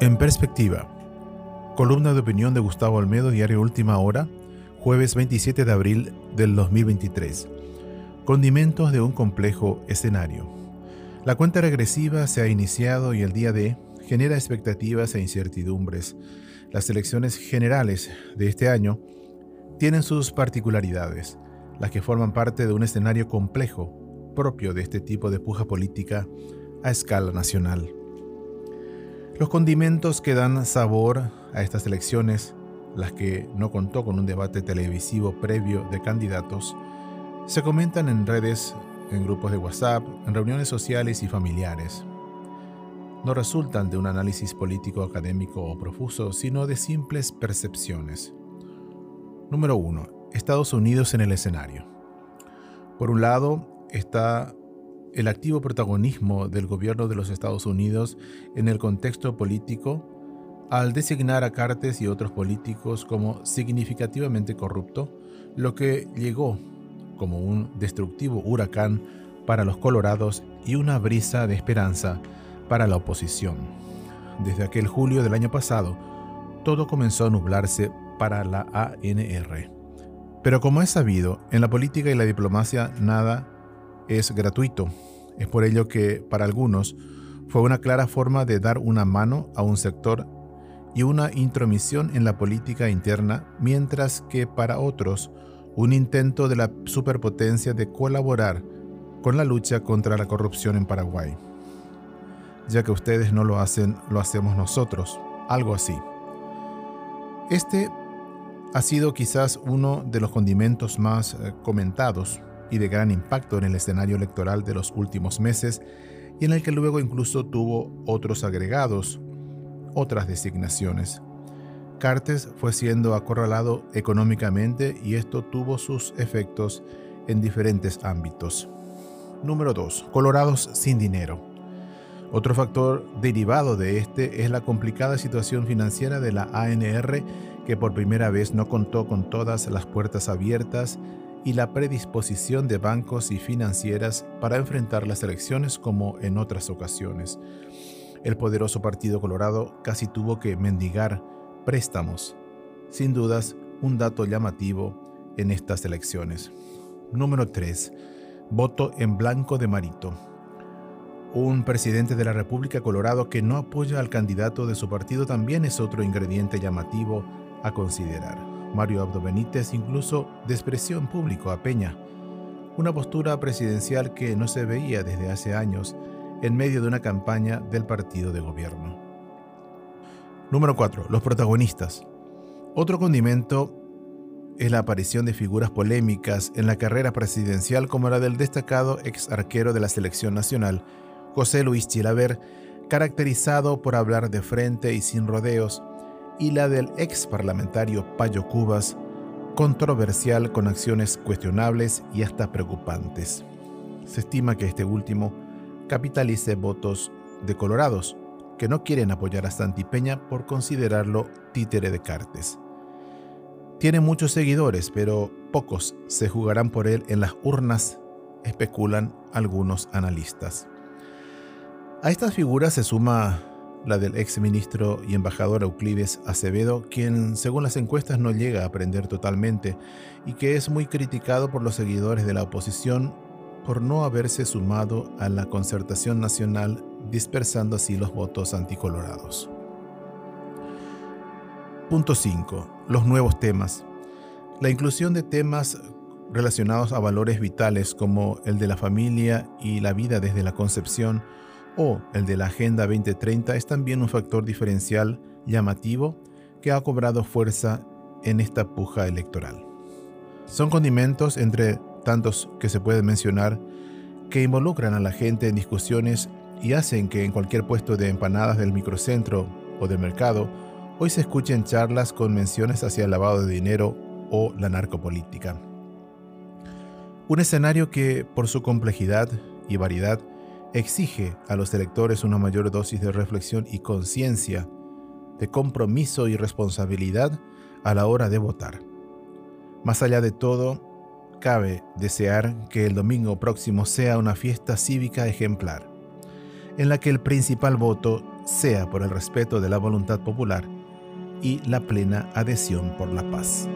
En perspectiva. Columna de opinión de Gustavo Olmedo, Diario Última Hora, jueves 27 de abril del 2023. Condimentos de un complejo escenario. La cuenta regresiva se ha iniciado y el día D genera expectativas e incertidumbres. Las elecciones generales de este año tienen sus particularidades, las que forman parte de un escenario complejo propio de este tipo de puja política a escala nacional. Los condimentos que dan sabor a estas elecciones, las que no contó con un debate televisivo previo de candidatos, se comentan en redes, en grupos de WhatsApp, en reuniones sociales y familiares. No resultan de un análisis político académico o profuso, sino de simples percepciones. Número 1. Estados Unidos en el escenario. Por un lado está el activo protagonismo del gobierno de los Estados Unidos en el contexto político al designar a Cartes y otros políticos como significativamente corrupto, lo que llegó como un destructivo huracán para los colorados y una brisa de esperanza para la oposición. Desde aquel julio del año pasado, todo comenzó a nublarse para la ANR. Pero como es sabido, en la política y la diplomacia nada es gratuito. Es por ello que, para algunos, fue una clara forma de dar una mano a un sector y una intromisión en la política interna, mientras que para otros, un intento de la superpotencia de colaborar con la lucha contra la corrupción en Paraguay. Ya que ustedes no lo hacen, lo hacemos nosotros, algo así. Este ha sido quizás uno de los condimentos más eh, comentados y de gran impacto en el escenario electoral de los últimos meses y en el que luego incluso tuvo otros agregados, otras designaciones. Cartes fue siendo acorralado económicamente y esto tuvo sus efectos en diferentes ámbitos. Número 2. Colorados sin dinero. Otro factor derivado de este es la complicada situación financiera de la ANR que por primera vez no contó con todas las puertas abiertas y la predisposición de bancos y financieras para enfrentar las elecciones como en otras ocasiones. El poderoso Partido Colorado casi tuvo que mendigar préstamos. Sin dudas, un dato llamativo en estas elecciones. Número 3. Voto en blanco de Marito un presidente de la República Colorado que no apoya al candidato de su partido también es otro ingrediente llamativo a considerar. Mario Abdo Benítez incluso despreció en público a Peña, una postura presidencial que no se veía desde hace años en medio de una campaña del partido de gobierno. Número 4. Los protagonistas. Otro condimento es la aparición de figuras polémicas en la carrera presidencial como la del destacado ex arquero de la selección nacional, José Luis Chilaver, caracterizado por hablar de frente y sin rodeos, y la del ex parlamentario Payo Cubas, controversial con acciones cuestionables y hasta preocupantes. Se estima que este último capitalice votos de colorados, que no quieren apoyar a Santipeña por considerarlo títere de Cartes. Tiene muchos seguidores, pero pocos se jugarán por él en las urnas, especulan algunos analistas. A estas figuras se suma la del ex ministro y embajador Euclides Acevedo, quien según las encuestas no llega a aprender totalmente y que es muy criticado por los seguidores de la oposición por no haberse sumado a la concertación nacional, dispersando así los votos anticolorados. Punto 5. Los nuevos temas. La inclusión de temas relacionados a valores vitales como el de la familia y la vida desde la concepción, o el de la Agenda 2030 es también un factor diferencial llamativo que ha cobrado fuerza en esta puja electoral. Son condimentos entre tantos que se pueden mencionar que involucran a la gente en discusiones y hacen que en cualquier puesto de empanadas del microcentro o del mercado hoy se escuchen charlas con menciones hacia el lavado de dinero o la narcopolítica. Un escenario que, por su complejidad y variedad, exige a los electores una mayor dosis de reflexión y conciencia, de compromiso y responsabilidad a la hora de votar. Más allá de todo, cabe desear que el domingo próximo sea una fiesta cívica ejemplar. en la que el principal voto sea por el respeto de la voluntad popular y la plena adhesión por la paz.